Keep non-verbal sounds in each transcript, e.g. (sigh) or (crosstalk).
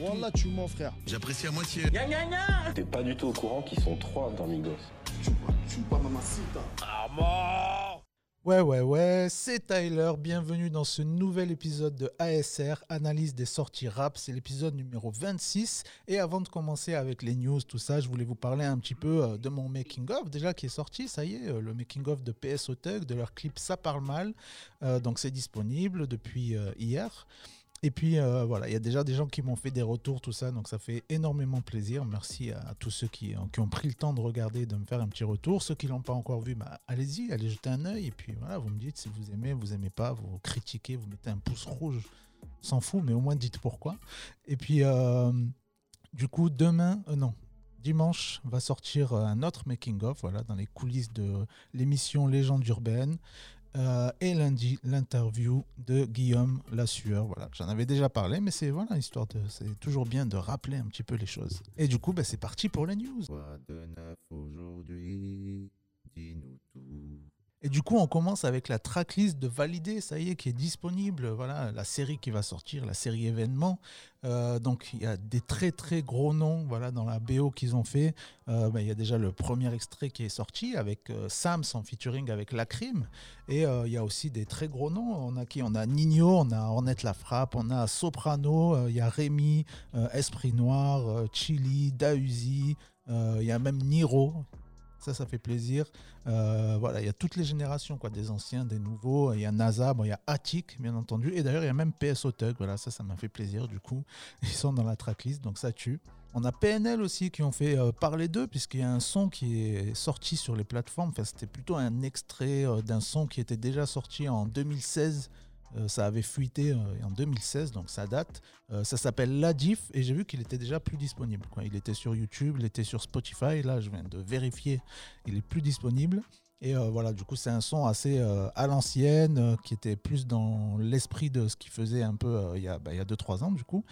Wallah, tu mens, frère. J'apprécie à moitié. T'es pas du tout au courant qu'ils sont trois dans Migos. Ouais, ouais, ouais, c'est Tyler. Bienvenue dans ce nouvel épisode de ASR, analyse des sorties rap. C'est l'épisode numéro 26. Et avant de commencer avec les news, tout ça, je voulais vous parler un petit peu euh, de mon making-of, déjà qui est sorti. Ça y est, euh, le making-of de PSO Tug, de leur clip Ça parle mal. Euh, donc c'est disponible depuis euh, hier. Et puis euh, voilà, il y a déjà des gens qui m'ont fait des retours, tout ça, donc ça fait énormément plaisir. Merci à tous ceux qui, qui ont pris le temps de regarder, de me faire un petit retour. Ceux qui l'ont pas encore vu, bah, allez-y, allez jeter un œil. Et puis voilà, vous me dites si vous aimez, vous aimez pas, vous critiquez, vous mettez un pouce rouge. S'en fout, mais au moins dites pourquoi. Et puis euh, du coup, demain, euh, non, dimanche va sortir euh, un autre making-of, voilà, dans les coulisses de l'émission Légende urbaine. Euh, et lundi, l'interview de Guillaume Lassueur. Voilà, j'en avais déjà parlé, mais c'est voilà, histoire de, c'est toujours bien de rappeler un petit peu les choses. Et du coup, bah, c'est parti pour les news. De aujourd'hui? Dis-nous. Et du coup, on commence avec la tracklist de Validé, ça y est, qui est disponible. Voilà, la série qui va sortir, la série événement. Euh, donc, il y a des très très gros noms, voilà, dans la BO qu'ils ont fait. Euh, bah, il y a déjà le premier extrait qui est sorti avec euh, Sams en featuring avec Lacrim. Et euh, il y a aussi des très gros noms. On a qui? On a Nino, on a Ornette La Frappe, on a Soprano, il y a Rémi, Esprit Noir, Chili, Dausi. Il y a même Niro. Ça, ça fait plaisir. Euh, voilà, il y a toutes les générations, quoi, des anciens, des nouveaux. Il y a NASA, bon, il y a Attic, bien entendu. Et d'ailleurs, il y a même PSO Tug. Voilà, ça, ça m'a fait plaisir. Du coup, (laughs) ils sont dans la tracklist, donc ça tue. On a PNL aussi qui ont fait euh, parler d'eux, puisqu'il y a un son qui est sorti sur les plateformes. Enfin, c'était plutôt un extrait euh, d'un son qui était déjà sorti en 2016. Euh, ça avait fuité euh, en 2016, donc ça date. Euh, ça s'appelle La Diff et j'ai vu qu'il était déjà plus disponible. Il était sur YouTube, il était sur Spotify. Là, je viens de vérifier, il est plus disponible. Et euh, voilà, du coup, c'est un son assez euh, à l'ancienne, euh, qui était plus dans l'esprit de ce qu'il faisait un peu il y a 2-3 ans, du coup.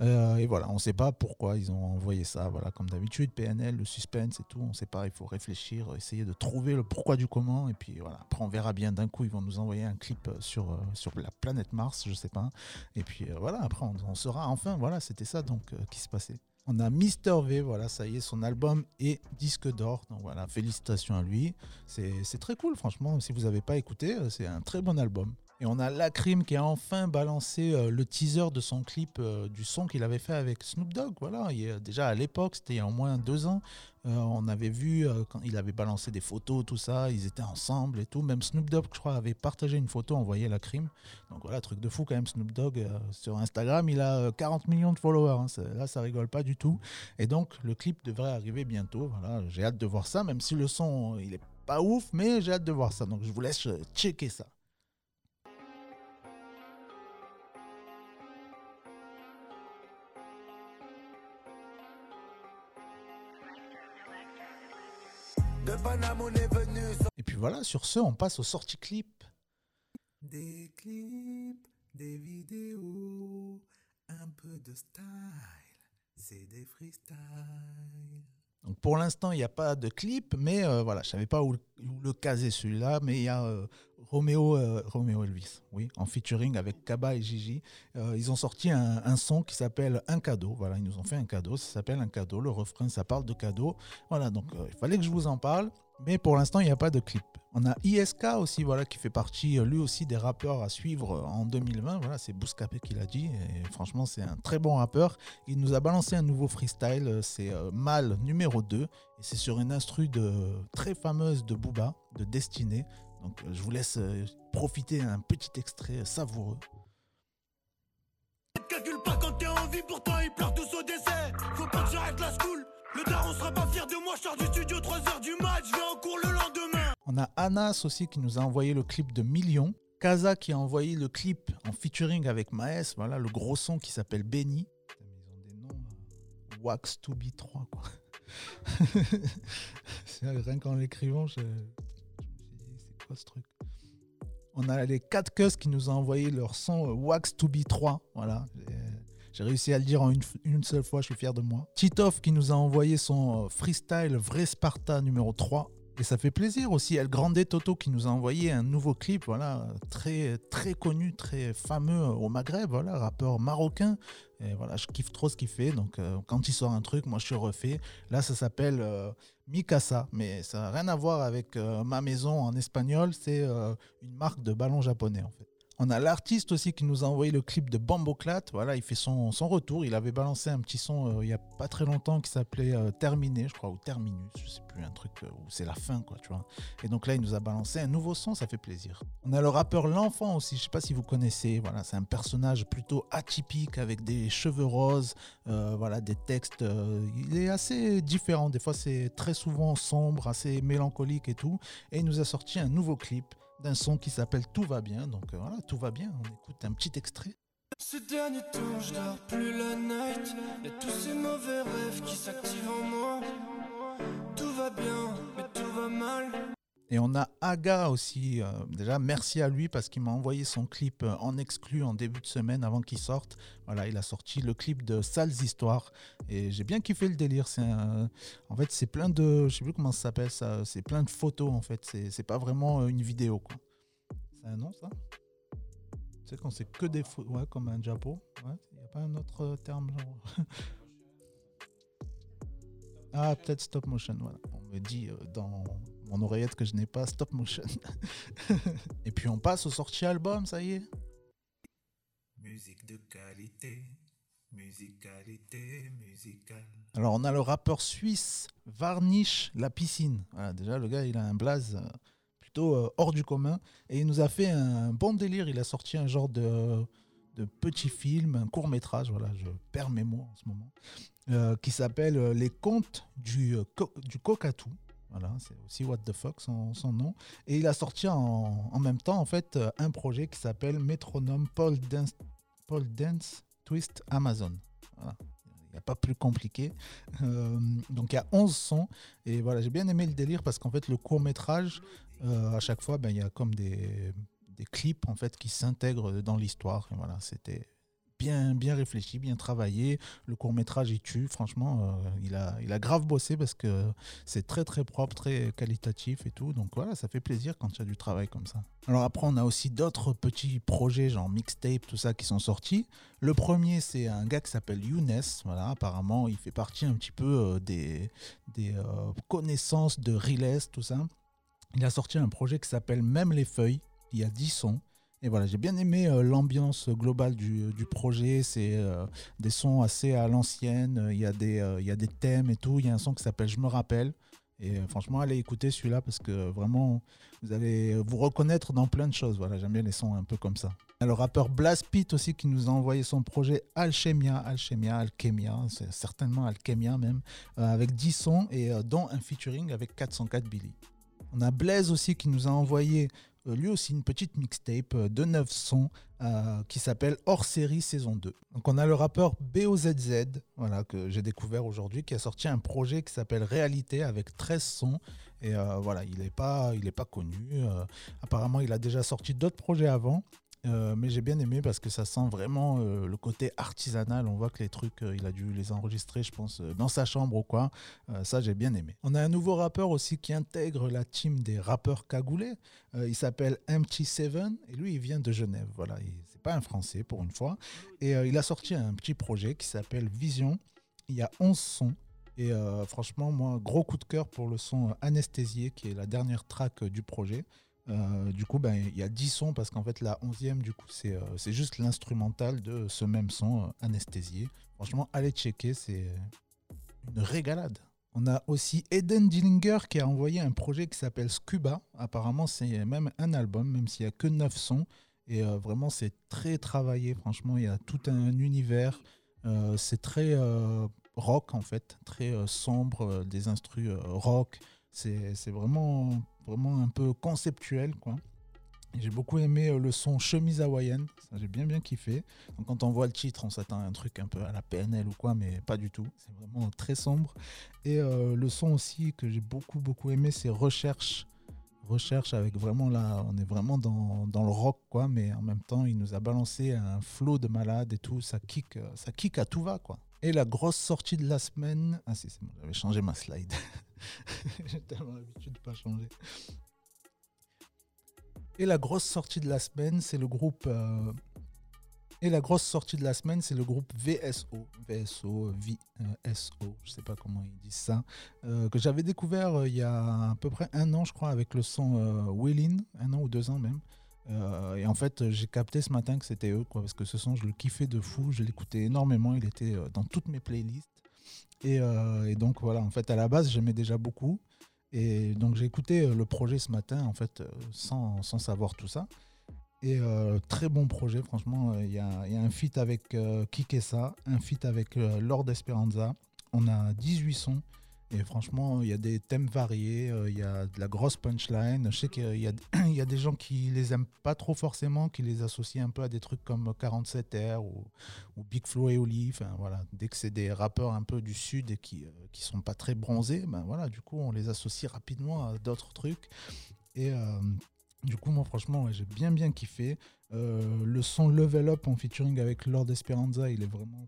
Et voilà, on ne sait pas pourquoi ils ont envoyé ça. Voilà, comme d'habitude, PNL, le suspense et tout, on ne sait pas. Il faut réfléchir, essayer de trouver le pourquoi du comment. Et puis voilà, après, on verra bien. D'un coup, ils vont nous envoyer un clip sur, sur la planète Mars, je sais pas. Et puis voilà, après, on, saura enfin. Voilà, c'était ça donc qui se passait. On a Mister V, voilà, ça y est, son album est disque d'or. Donc voilà, félicitations à lui. C'est très cool, franchement. Si vous n'avez pas écouté, euh, c'est un très bon album. Et on a Lacrim qui a enfin balancé euh, le teaser de son clip euh, du son qu'il avait fait avec Snoop Dogg. Voilà, déjà à l'époque, c'était il y a au moins deux ans, on avait vu euh, quand il avait balancé des photos, tout ça, ils étaient ensemble et tout. Même Snoop Dogg, je crois, avait partagé une photo, envoyé Lacrim. Donc voilà, truc de fou quand même, Snoop Dogg. euh, sur Instagram, il a euh, 40 millions de followers. hein. Là, ça rigole pas du tout. Et donc, le clip devrait arriver bientôt. Voilà, j'ai hâte de voir ça, même si le son, euh, il est pas ouf, mais j'ai hâte de voir ça. Donc, je vous laisse euh, checker ça. Et puis voilà, sur ce, on passe aux sorties clips. Des clips, des vidéos, un peu de style, c'est des freestyles. Donc pour l'instant, il n'y a pas de clip, mais euh, voilà, je savais pas où, où le caser celui-là, mais il y a euh, Euh, Roméo Elvis, oui, en featuring avec Kaba et Gigi. Euh, ils ont sorti un, son qui s'appelle Un cadeau. Voilà, ils nous ont fait un cadeau, ça s'appelle Un cadeau. Le refrain, ça parle de cadeau. Voilà, donc euh, il fallait que je vous en parle, mais pour l'instant, il n'y a pas de clip. On a ISK aussi, voilà, qui fait partie lui aussi des rappeurs à suivre en 2020. Voilà, c'est Bouscapé qui l'a dit, et franchement, c'est un très bon rappeur. Il nous a balancé un nouveau freestyle, c'est Mal numéro 2, et c'est sur une instru de, très fameuse de Booba, de Destinée. Donc euh, je vous laisse euh, profiter d'un petit extrait savoureux. Calcule pas quand t'es en vie, pourtant ils pleurent tous au décès. Faut pas que j'arrête la school. Le daron sera pas fier de moi, je sors du studio 3h du match, je vais en cours le lendemain. On a Anas aussi qui nous a envoyé le clip de Million. Kaza qui a envoyé le clip en featuring avec Maes, voilà le gros son qui s'appelle Benny. Ils ont des noms euh, Wax to be 3 quoi. (laughs) Rien qu'en l'écrivant, je, On a les 4 Cus qui nous ont envoyé leur son euh, Wax to be 3, voilà. J'ai- J'ai réussi à le dire en une, une seule fois, je suis fier de moi. Titov qui nous a envoyé son euh, freestyle Vrai Sparta numéro 3. Et ça fait plaisir aussi. El Grande Toto qui nous a envoyé un nouveau clip, voilà, très, très connu, très fameux au Maghreb, voilà, rappeur marocain. Et voilà, je kiffe trop ce qu'il fait. Donc, euh, quand il sort un truc, moi, je suis refait. Là, ça s'appelle euh, Mikasa, mais ça n'a rien à voir avec euh, ma maison en espagnol. C'est une marque de ballon japonais, en fait. On a l'artiste aussi qui nous a envoyé le clip de Bamboclat. Voilà, il fait son, retour. Il avait balancé un petit son euh, il y a pas très longtemps qui s'appelait euh, Terminé, je crois, ou Terminus, je sais plus, un truc euh, où c'est la fin, quoi, tu vois. Et donc là, il nous a balancé un nouveau son, ça fait plaisir. On a le rappeur L'Enfant aussi, je sais pas si vous connaissez. Voilà, c'est un personnage plutôt atypique avec des cheveux roses, voilà, des textes. il est assez différent. Des fois, c'est très souvent sombre, assez mélancolique et tout. Et il nous a sorti un nouveau clip d'un son qui s'appelle Tout va bien. Donc euh, voilà, tout va bien. On écoute un petit extrait. Ces derniers temps, je dors plus la night. Y'a tous ces mauvais rêves qui s'activent en moi. Tout va bien, mais tout va mal. Et on a Aga aussi. euh, déjà, merci à lui parce qu'il m'a envoyé son clip euh, en exclu en début de semaine avant qu'il sorte. Voilà, il a sorti le clip de Sales Histoires. Et j'ai bien kiffé le délire. En fait, c'est plein de. Je sais plus comment ça s'appelle ça. C'est plein de photos en fait. C'est pas vraiment euh, une vidéo. C'est un nom ça? Tu sais, quand c'est que des photos. Ouais, comme un. Ouais, il n'y a pas un autre terme genre. (laughs) Ah, peut-être stop motion, voilà. On me dit dans mon oreillette que je n'ai pas stop motion. (laughs) Et puis on passe aux sorties albums, ça y est. Musique de qualité, musicalité, musicale. Alors on a le rappeur suisse Varnish La Piscine. Voilà, déjà, le gars, il a un blaze euh, plutôt euh, hors du commun. Et il nous a fait un bon délire. Il a sorti un genre de, de petit film, un court métrage, voilà, je perds mes mots en ce moment, euh, qui s'appelle Les contes du, euh, co- du cocatou. Voilà, c'est aussi What the fuck son, nom. Et il a sorti en, même temps en fait euh, un projet qui s'appelle Métronome Paul Dance, Twist Amazon. Il n'y a pas plus compliqué. Euh, donc il y a 11 sons. Et voilà, j'ai bien aimé le délire parce qu'en fait, le court métrage, euh, à chaque fois, ben, il y a comme des, clips en fait, qui s'intègrent dans l'histoire. Voilà, c'était bien, bien réfléchi, bien travaillé. Le court métrage, il tue. Franchement, euh, il, a, il a grave bossé parce que c'est très, très propre, très qualitatif et tout. Donc voilà, ça fait plaisir quand il y a du travail comme ça. Alors après, on a aussi d'autres petits projets, genre mixtape, tout ça, qui sont sortis. Le premier, c'est un gars qui s'appelle Younes. Voilà, apparemment, il fait partie un petit peu euh, des, des euh, connaissances de Riles, tout ça. Il a sorti un projet qui s'appelle Même les feuilles. Il y a 10 sons. Et voilà, j'ai bien aimé euh, l'ambiance globale du, du projet. C'est euh, des sons assez à l'ancienne. Il y, a des, euh, il y a des thèmes et tout. Il y a un son qui s'appelle Je me rappelle. Et euh, franchement, allez écouter celui-là parce que vraiment, vous allez vous reconnaître dans plein de choses. Voilà, j'aime bien les sons un peu comme ça. Le rappeur Blast Pit aussi qui nous a envoyé son projet Alchemia, Alchemia, Alchemia, c'est certainement Alchemia même, euh, avec 10 sons et euh, dont un featuring avec 404 Billy. On a Blaze aussi qui nous a envoyé euh, lui aussi une petite mixtape euh, de 9 sons euh, qui s'appelle Hors série saison 2. Donc on a le rappeur BOZZ voilà, que j'ai découvert aujourd'hui qui a sorti un projet qui s'appelle Réalité avec 13 sons. Et euh, voilà, il n'est pas, connu. euh, apparemment, il a déjà sorti d'autres projets avant. Euh, mais j'ai bien aimé parce que ça sent vraiment euh, le côté artisanal. On voit que les trucs, euh, il a dû les enregistrer, je pense, dans sa chambre ou quoi. Ça, j'ai bien aimé. On a un nouveau rappeur aussi qui intègre la team des rappeurs cagoulés. Il s'appelle MT7 et lui, il vient de Genève. Voilà, il- c'est pas un Français pour une fois. Et il a sorti un petit projet qui s'appelle Vision. Il y a 11 sons. Et franchement, moi, gros coup de cœur pour le son Anesthésié, qui est la dernière track du projet. Euh, du coup, ben, il y a 10 sons parce qu'en fait, la 11e, du coup, c'est euh, c'est juste l'instrumental de ce même son, euh, Anesthésié. Franchement, allez checker, c'est une régalade. On a aussi Eden Dillinger qui a envoyé un projet qui s'appelle Scuba. Apparemment, c'est même un album, même s'il n'y a que 9 sons. Et vraiment, c'est très travaillé. Franchement, il y a tout un univers. C'est très rock, en fait, très sombre, des instrus rock. C'est vraiment, vraiment un peu conceptuel, quoi. J'ai beaucoup aimé euh, le son chemise hawaïenne, ça j'ai bien bien kiffé. Donc quand on voit le titre, on s'attend à un truc un peu à la PNL ou quoi, mais pas du tout. C'est vraiment très sombre. Et euh, le son aussi que j'ai beaucoup beaucoup aimé, c'est Recherche. Recherche avec vraiment là, on est vraiment dans, dans le rock quoi, mais en même temps il nous a balancé un flow de malade et tout, ça kick, euh, ça kick à tout va quoi. Et la grosse sortie de la semaine. Ah, si, c'est bon, j'avais changé ma slide. (laughs) J'ai tellement l'habitude de pas changer. Et la grosse sortie de la semaine, c'est le groupe. euh, Et la grosse sortie de la semaine, c'est le groupe VSO. VSO, VSO, je sais pas comment ils disent ça. euh, que j'avais découvert euh, il y a à peu près un an, je crois, avec le son euh, Willin, un an ou deux ans même. Euh, et en fait, j'ai capté ce matin que c'était eux, quoi, parce que ce son, je le kiffais de fou, je l'écoutais énormément, il était euh, dans toutes mes playlists. Et, euh, et donc voilà, en fait, à la base, j'aimais déjà beaucoup. Et donc j'ai écouté le projet ce matin, en fait, sans, sans savoir tout ça. Et très bon projet, franchement. Il y, y a un feat avec Kikessa, un feat avec Lord Esperanza. On a 18 sons. Et franchement, il y a des thèmes variés, euh, il y a de la grosse punchline. Je sais qu'il y a, (clears throat) des gens qui les aiment pas trop forcément, qui les associent un peu à des trucs comme 47R ou, Big Flo et Oli. Voilà. Dès que c'est des rappeurs un peu du sud et qui, euh, qui sont pas très bronzés, ben voilà, du coup, on les associe rapidement à d'autres trucs. Et euh, du coup, moi, franchement, j'ai bien, bien kiffé. Le son Level Up en featuring avec Lord Esperanza, il est vraiment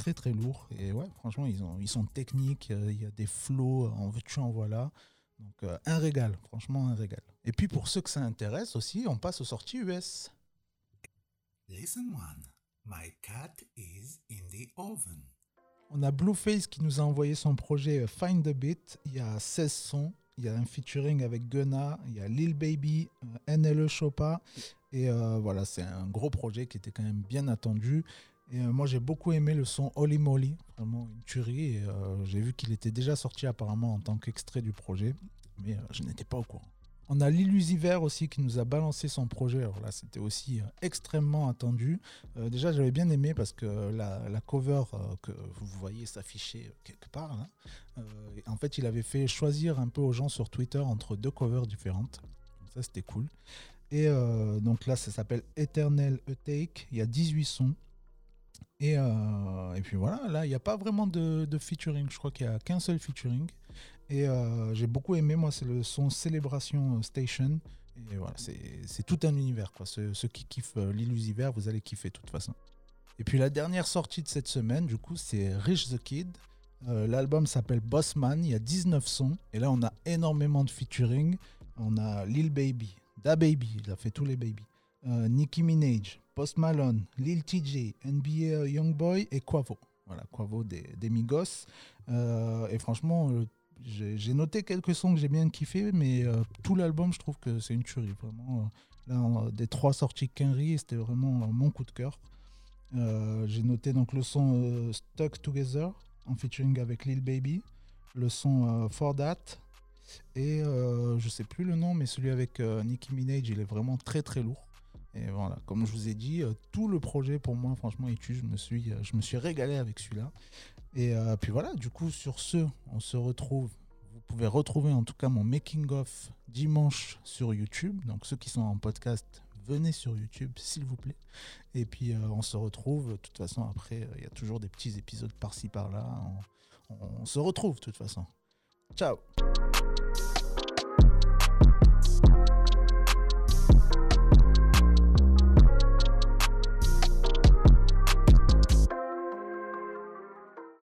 très, très lourd. Et ouais, franchement, ils, ont, ils sont techniques. euh, Il y a des flows en veux-tu, en voilà. Donc, euh, un régal. Franchement, un régal. Et puis, pour ceux que ça intéresse aussi, on passe aux sorties US. Listen one. My cat is in the oven. On a Blueface qui nous a envoyé son projet euh, Find the Beat. Il y a 16 sons. Il y a un featuring avec Gunna. Il y a Lil Baby, NLE Chopa. Et euh, voilà, c'est un gros projet qui était quand même bien attendu. Et euh, moi, j'ai beaucoup aimé le son Holy Moly. Vraiment une tuerie. Euh, j'ai vu qu'il était déjà sorti apparemment en tant qu'extrait du projet. Mais euh, je n'étais pas au courant. On a l'Illusiver aussi qui nous a balancé son projet. Alors là, c'était aussi extrêmement attendu. Déjà, j'avais bien aimé parce que la, la cover que vous voyez s'afficher quelque part, là, euh, en fait, il avait fait choisir un peu aux gens sur Twitter entre deux covers différentes. Ça, c'était cool. Et donc là, ça s'appelle Eternal A Take. Il y a 18 sons. Et, euh, et puis voilà, là, il n'y a pas vraiment de, featuring. Je crois qu'il n'y a qu'un seul featuring. Et euh, j'ai beaucoup aimé, moi, c'est le son Célébration Station. Et voilà, c'est tout un univers. Quoi. Ceux, qui kiffent euh, l'illusiver, vous allez kiffer de toute façon. Et puis la dernière sortie de cette semaine, du coup, c'est Rich the Kid. L'album s'appelle Bossman, il y a 19 sons. Et là, on a énormément de featuring. On a Lil Baby, Da Baby, il a fait tous les baby. Nicki Minaj, Post Malone, Lil TJ, NBA Youngboy et Quavo. Voilà, Quavo des, des Migos. Euh, et franchement, euh, j'ai noté quelques sons que j'ai bien kiffé, mais euh, tout l'album, je trouve que c'est une tuerie. Vraiment, là, des trois sorties Kenry, c'était vraiment mon coup de cœur. J'ai noté donc le son Stuck Together en featuring avec Lil Baby, le son For That, et je sais plus le nom, mais celui avec Nicki Minaj, il est vraiment très très lourd. Et voilà, comme je vous ai dit, euh, tout le projet pour moi, franchement, il tue. Je me suis, euh, je me suis régalé avec celui-là. Et euh, puis voilà, du coup, sur ce, on se retrouve. Vous pouvez retrouver en tout cas mon making-of dimanche sur YouTube. Donc ceux qui sont en podcast, venez sur YouTube, s'il vous plaît. Et puis on se retrouve. De toute façon, après, il y a toujours des petits épisodes par-ci par-là. On se retrouve de toute façon. Ciao